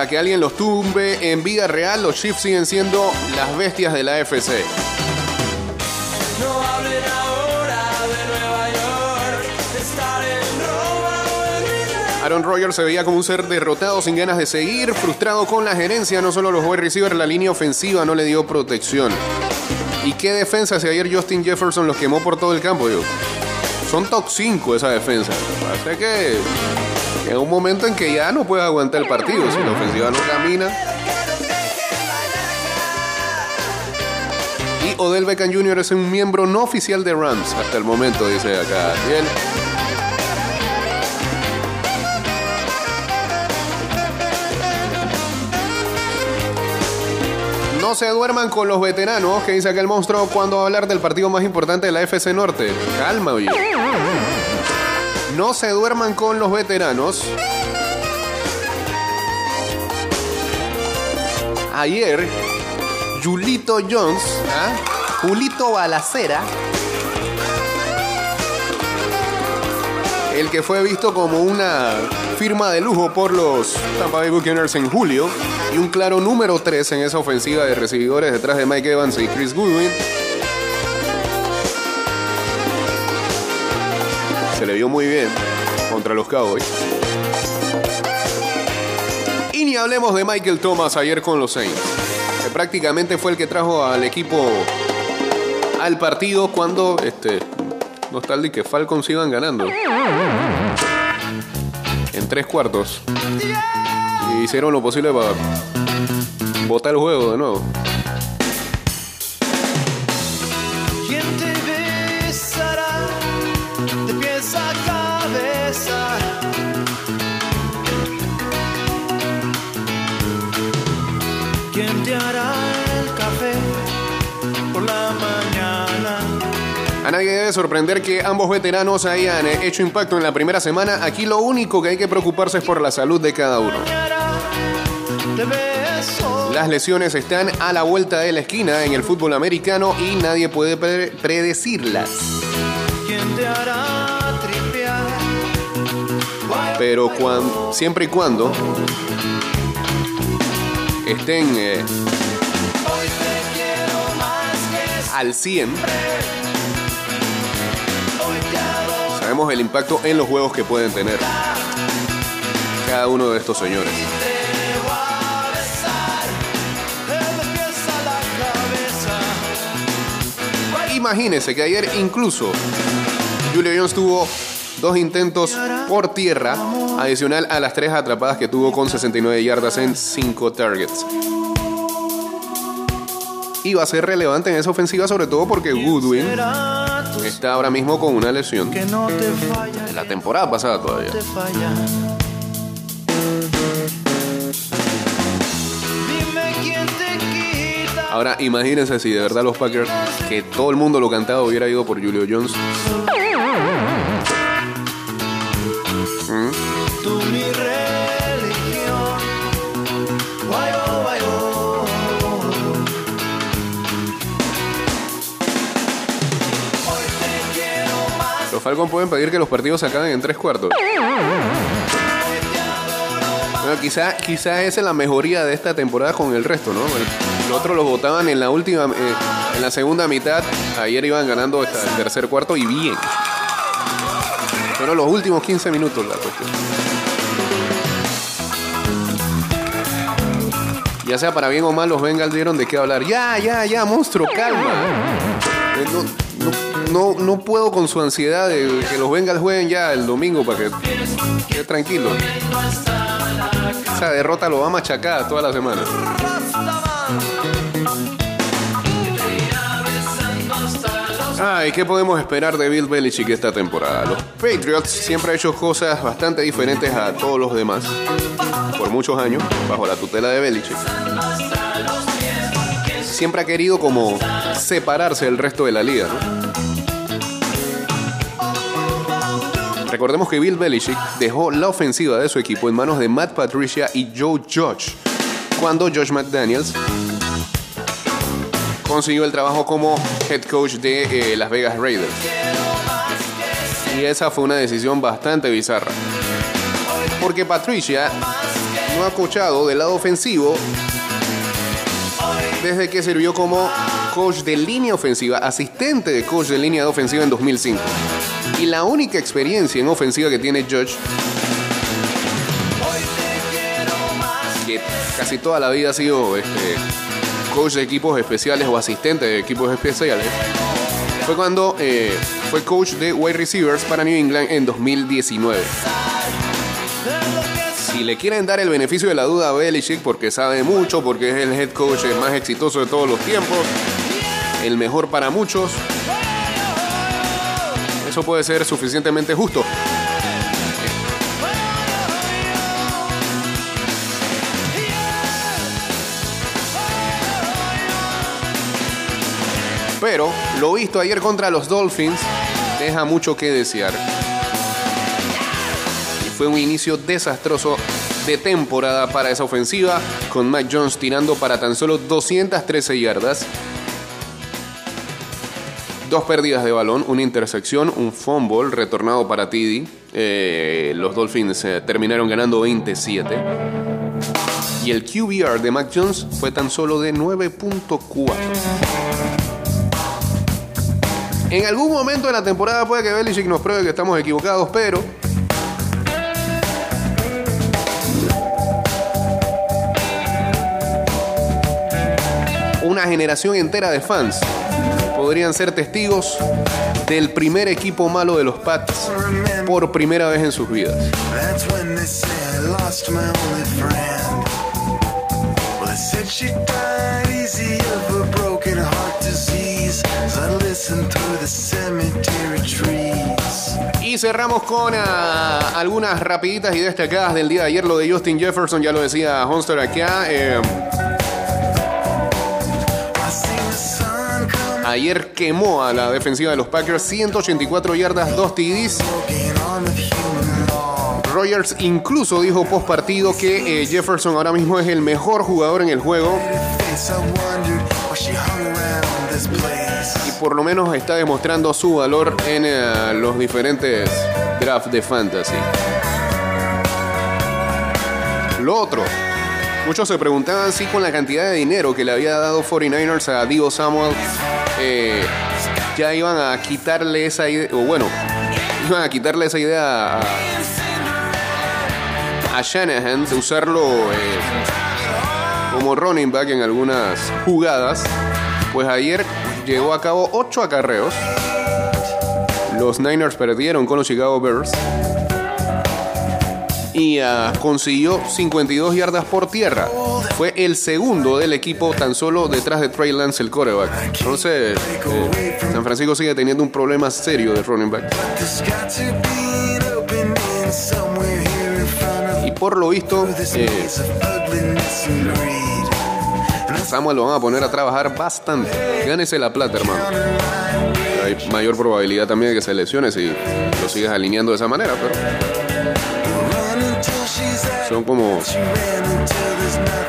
Hasta que alguien los tumbe en vida real, los Chiefs siguen siendo las bestias de la FC. Aaron Rodgers se veía como un ser derrotado, sin ganas de seguir, frustrado con la gerencia, no solo los wide receivers, la línea ofensiva no le dio protección. ¿Y qué defensa si ayer Justin Jefferson los quemó por todo el campo? Yo? Son top 5 esa defensa. Así que en un momento en que ya no puedes aguantar el partido, si la ofensiva no camina. Y Odell Beckham Jr. es un miembro no oficial de Rams hasta el momento, dice acá. Bien. No se duerman con los veteranos, que dice acá el monstruo cuando va a hablar del partido más importante de la FC Norte. Calma, oye. No se duerman con los veteranos. Ayer, Julito Jones, ¿ah? Julito Balacera, el que fue visto como una firma de lujo por los Tampa Bay Buccaneers en julio y un claro número 3 en esa ofensiva de recibidores detrás de Mike Evans y Chris Goodwin. Le vio muy bien contra los Cowboys. Y ni hablemos de Michael Thomas ayer con los Saints, que prácticamente fue el que trajo al equipo al partido cuando este no está el que Falcons iban ganando en tres cuartos y hicieron lo posible para botar el juego de nuevo. A nadie debe sorprender que ambos veteranos hayan eh, hecho impacto en la primera semana. Aquí lo único que hay que preocuparse es por la salud de cada uno. Las lesiones están a la vuelta de la esquina en el fútbol americano y nadie puede pre- predecirlas. Pero siempre y cuando estén eh, al 100, hoy te adoro. El impacto en los juegos que pueden tener cada uno de estos señores. Imagínense que ayer incluso Julio Jones tuvo dos intentos por tierra, adicional a las tres atrapadas que tuvo con 69 yardas en 5 targets. Y va a ser relevante en esa ofensiva, sobre todo porque Goodwin está ahora mismo con una lesión que no te falla, de la temporada pasada todavía. te falla. Quién te quita. Ahora imagínense si de verdad los Packers, que todo el mundo lo cantaba, hubiera ido por Julio Jones. Los pueden pedir que los partidos se acaben en tres cuartos. Bueno, quizá, quizá esa es la mejoría de esta temporada con el resto, ¿no? El- Los otros los votaban en la última, eh, en la segunda mitad. Ayer iban ganando hasta el tercer cuarto y bien. Fueron los últimos 15 minutos la cuestión. Ya sea para bien o mal, los Bengals dieron de qué hablar. Ya, ya, ya, monstruo, calma. Eh, No, no, no, no puedo con su ansiedad de que los Bengals jueguen ya el domingo para que quede tranquilo. esa derrota lo va a machacar toda la semana. Ay, ¿qué podemos esperar de Bill Belichick esta temporada? Los Patriots siempre han hecho cosas bastante diferentes a todos los demás. Por muchos años, bajo la tutela de Belichick. Siempre ha querido como separarse del resto de la liga, ¿no? Recordemos que Bill Belichick dejó la ofensiva de su equipo en manos de Matt Patricia y Joe Judge, cuando Josh McDaniels consiguió el trabajo como head coach de eh, Las Vegas Raiders. Y esa fue una decisión bastante bizarra. Porque Patricia no ha coachado del lado ofensivo desde que sirvió como coach de línea ofensiva, asistente de coach de línea de ofensiva en 2005. Y la única experiencia en ofensiva que tiene Judge, que casi toda la vida ha sido este, coach de equipos especiales o asistente de equipos especiales, fue cuando eh, fue coach de wide receivers para New England en 2019. Si le quieren dar el beneficio de la duda a Belichick porque sabe mucho, porque es el head coach más exitoso de todos los tiempos, el mejor para muchos, eso puede ser suficientemente justo. Pero lo visto ayer contra los Dolphins deja mucho que desear. Y fue un inicio desastroso de temporada para esa ofensiva, con Mac Jones tirando para tan solo 213 yardas. Dos pérdidas de balón, una intersección, un fumble retornado para TD. Eh, los Dolphins eh, terminaron ganando 27. Y el QBR de Mac Jones fue tan solo de 9.4. En algún momento de la temporada puede que Belichick nos pruebe que estamos equivocados, pero una generación entera de fans podrían ser testigos del primer equipo malo de los Pats por primera vez en sus vidas. Y cerramos con ah, algunas rapiditas y destacadas del día de ayer. Lo de Justin Jefferson, ya lo decía Honster acá. eh, ayer quemó a la defensiva de los Packers 184 yardas, 2 TDs. Rogers incluso dijo post partido que eh, Jefferson ahora mismo es el mejor jugador en el juego y por lo menos está demostrando su valor en eh, los diferentes drafts de fantasy. Lo otro, muchos se preguntaban si con la cantidad de dinero que le había dado 49ers a Divo Samuel, eh, ya iban a quitarle esa idea, o bueno, iban a quitarle esa idea a, a Shanahan de usarlo eh, como running back en algunas jugadas. Pues ayer llevó a cabo 8 acarreos. Los Niners perdieron con los Chicago Bears. Y ah, consiguió 52 yardas por tierra. Fue el segundo del equipo tan solo detrás de Trey Lance, el coreback. Entonces, eh, San Francisco sigue teniendo un problema serio de running back. Y por lo visto, eh, Samuel lo van a poner a trabajar bastante. Gánese la plata, hermano. Hay mayor probabilidad también de que se lesione si lo sigues alineando de esa manera, pero son como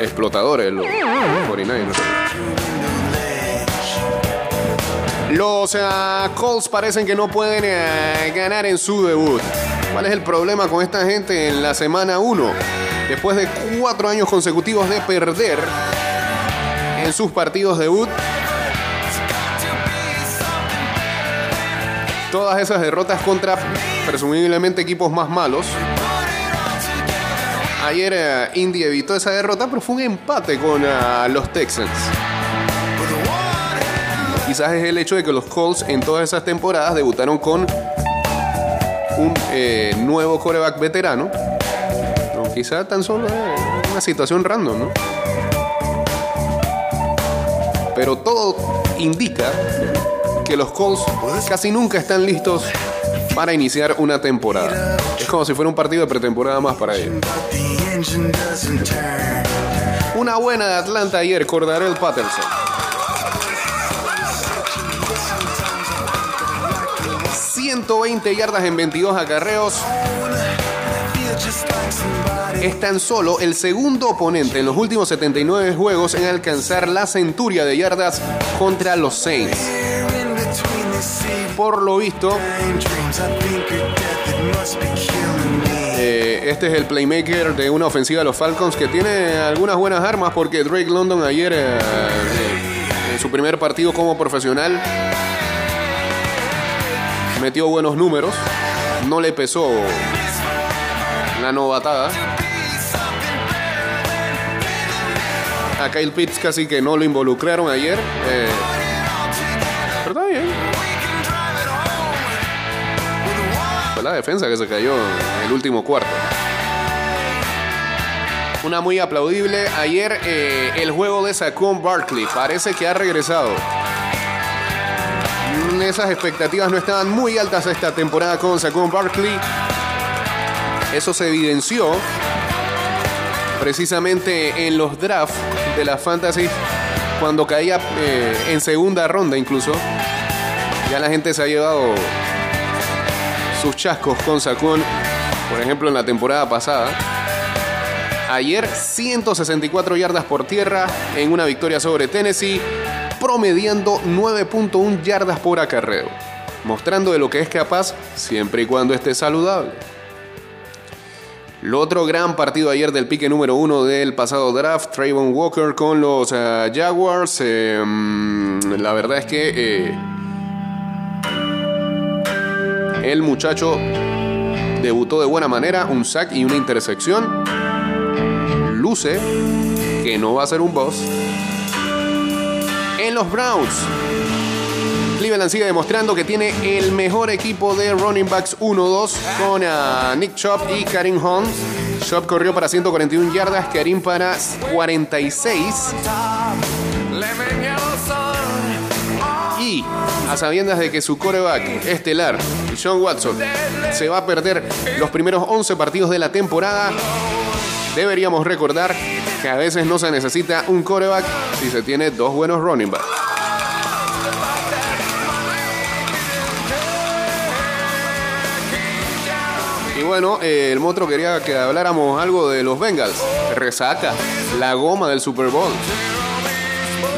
explotadores los 49ers. Los ah, Colts parecen que no pueden eh, ganar en su debut. ¿Cuál es el problema con esta gente en la semana 1? Después de cuatro años consecutivos de perder en sus partidos debut, todas esas derrotas contra presumiblemente equipos más malos. Ayer eh, Indy evitó esa derrota, pero fue un empate con ah, los Texans. Quizás es el hecho de que los Colts en todas esas temporadas debutaron con un eh, nuevo coreback veterano. No, quizás tan solo eh, una situación random, ¿no? Pero todo indica que los Colts casi nunca están listos para iniciar una temporada. Es como si fuera un partido de pretemporada más para ellos. Una buena de Atlanta ayer, Cordarel Patterson. 120 yardas en 22 acarreos. Es tan solo el segundo oponente en los últimos 79 juegos en alcanzar la centuria de yardas contra los Saints. Por lo visto, eh, este es el playmaker de una ofensiva de los Falcons que tiene algunas buenas armas porque Drake London ayer, eh, en su primer partido como profesional, metió buenos números. No le pesó la novatada. A Kyle Pitts casi que no lo involucraron ayer. eh, La defensa que se cayó en el último cuarto. Una muy aplaudible. Ayer eh, el juego de Saquon Barkley parece que ha regresado. Mm, Esas expectativas no estaban muy altas esta temporada con Saquon Barkley. Eso se evidenció precisamente en los drafts de la Fantasy cuando caía eh, en segunda ronda incluso. Ya la gente se ha llevado sus chascos con Saquon, por ejemplo en la temporada pasada. Ayer 164 yardas por tierra en una victoria sobre Tennessee, promediando 9.1 yardas por acarreo, mostrando de lo que es capaz siempre y cuando esté saludable. Lo otro gran partido ayer del pique número uno del pasado draft, Trayvon Walker con los eh, Jaguars. eh, mm, la verdad es que eh, el muchacho debutó de buena manera, un sack y una intersección. Luce que no va a ser un boss. En los Browns, Cleveland sigue demostrando que tiene el mejor equipo de running backs 1-2 con ah, Nick Chubb y Karim Hunt. Chubb corrió para 141 yardas, Karim para 46. Y a sabiendas de que su coreback estelar, John Watson, se va a perder los primeros 11 partidos de la temporada, deberíamos recordar que a veces no se necesita un coreback si se tiene dos buenos running backs. Y bueno, eh, el Motro quería que habláramos algo de los Bengals. Resaca, la goma del Super Bowl.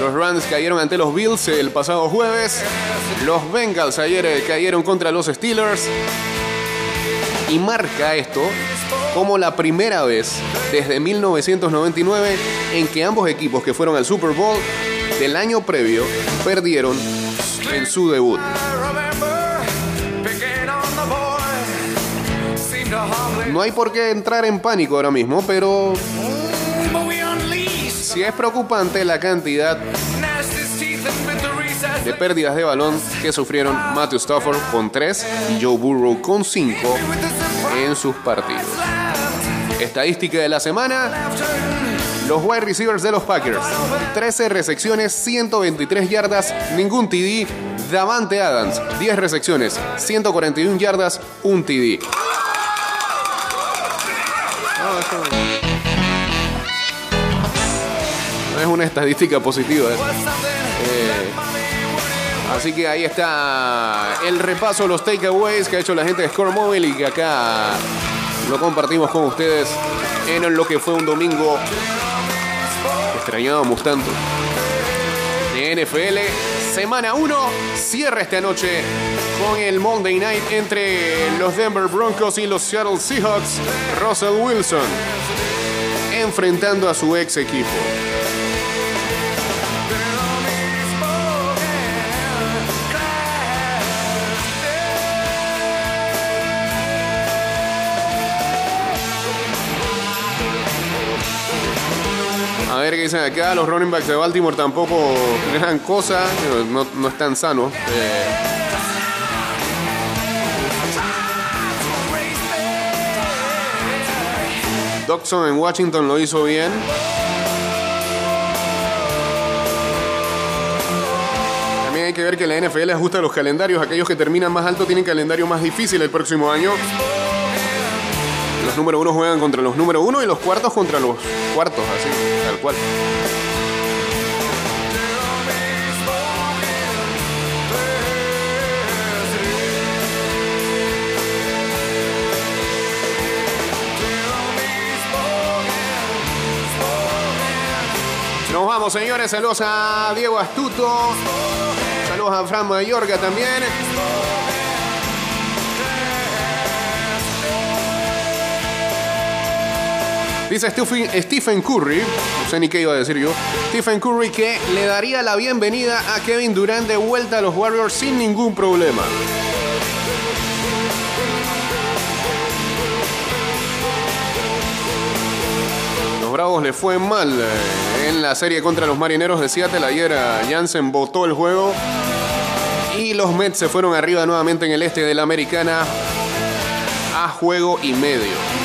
Los Rams cayeron ante los Bills el pasado jueves. Los Bengals ayer eh, cayeron contra los Steelers. Y marca esto como la primera vez desde 1999 en que ambos equipos que fueron al Super Bowl del año previo perdieron en su debut. No hay por qué entrar en pánico ahora mismo, pero si es preocupante la cantidad de pérdidas de balón que sufrieron Matthew Stafford con 3 y Joe Burrow con 5 en sus partidos. Estadística de la semana. Los wide receivers de los Packers. 13 recepciones, 123 yardas, ningún TD. Davante Adams, 10 recepciones, 141 yardas, un TD. Una estadística positiva. ¿eh? Eh, así que ahí está el repaso, los takeaways que ha hecho la gente de Score Mobile y que acá lo compartimos con ustedes en lo que fue un domingo que extrañábamos tanto de NFL. Semana 1 cierra esta noche con el Monday Night entre los Denver Broncos y los Seattle Seahawks. Russell Wilson enfrentando a su ex equipo. A ver qué dicen acá. Los running backs de Baltimore tampoco gran cosa. No, no están sanos. Eh, Dodson en Washington lo hizo bien. También hay que ver que la NFL ajusta los calendarios. Aquellos que terminan más alto tienen calendario más difícil el próximo año. Los número uno juegan contra los número uno y los cuartos contra los cuartos, así, tal cual. Nos vamos, señores. Saludos a Diego Astuto. Saludos a Fran Mayorga también. Dice Stephen, Curry, no sé ni qué iba a decir yo, Stephen Curry que le daría la bienvenida a Kevin Durant de vuelta a los Warriors sin ningún problema. Los Bravos le fue mal eh, en la serie contra los Marineros de Seattle. Ayer eh, Jansen votó el juego y los Mets se fueron arriba nuevamente en el este de la Americana a juego y medio.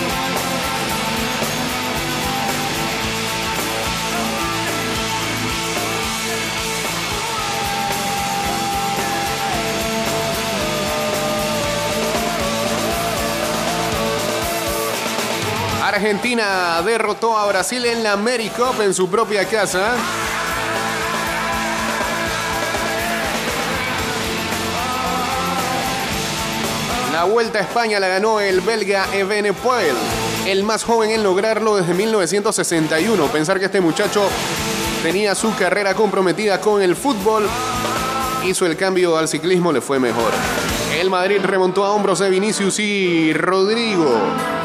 Argentina derrotó a Brasil en la AmeriCup en su propia casa. La vuelta a España la ganó el belga Even Poel, el más joven en lograrlo desde 1961. Pensar que este muchacho tenía su carrera comprometida con el fútbol, hizo el cambio al ciclismo, le fue mejor. El Madrid remontó a hombros de Vinicius y Rodrigo.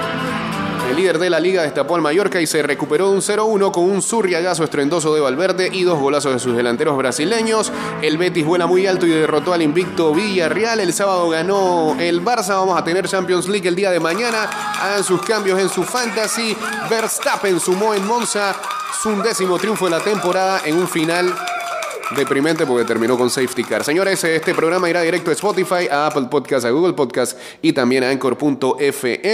El líder de la liga destapó al Mallorca y se recuperó un 0-1 con un zurriagazo estruendoso de Valverde y dos golazos de sus delanteros brasileños. El Betis vuela muy alto y derrotó al invicto Villarreal. El sábado ganó el Barça. Vamos a tener Champions League el día de mañana. Hagan sus cambios en su fantasy. Verstappen sumó en Monza su undécimo triunfo de la temporada en un final deprimente porque terminó con safety car. Señores, este programa irá directo a Spotify, a Apple Podcast, a Google Podcast y también a Anchor.fm.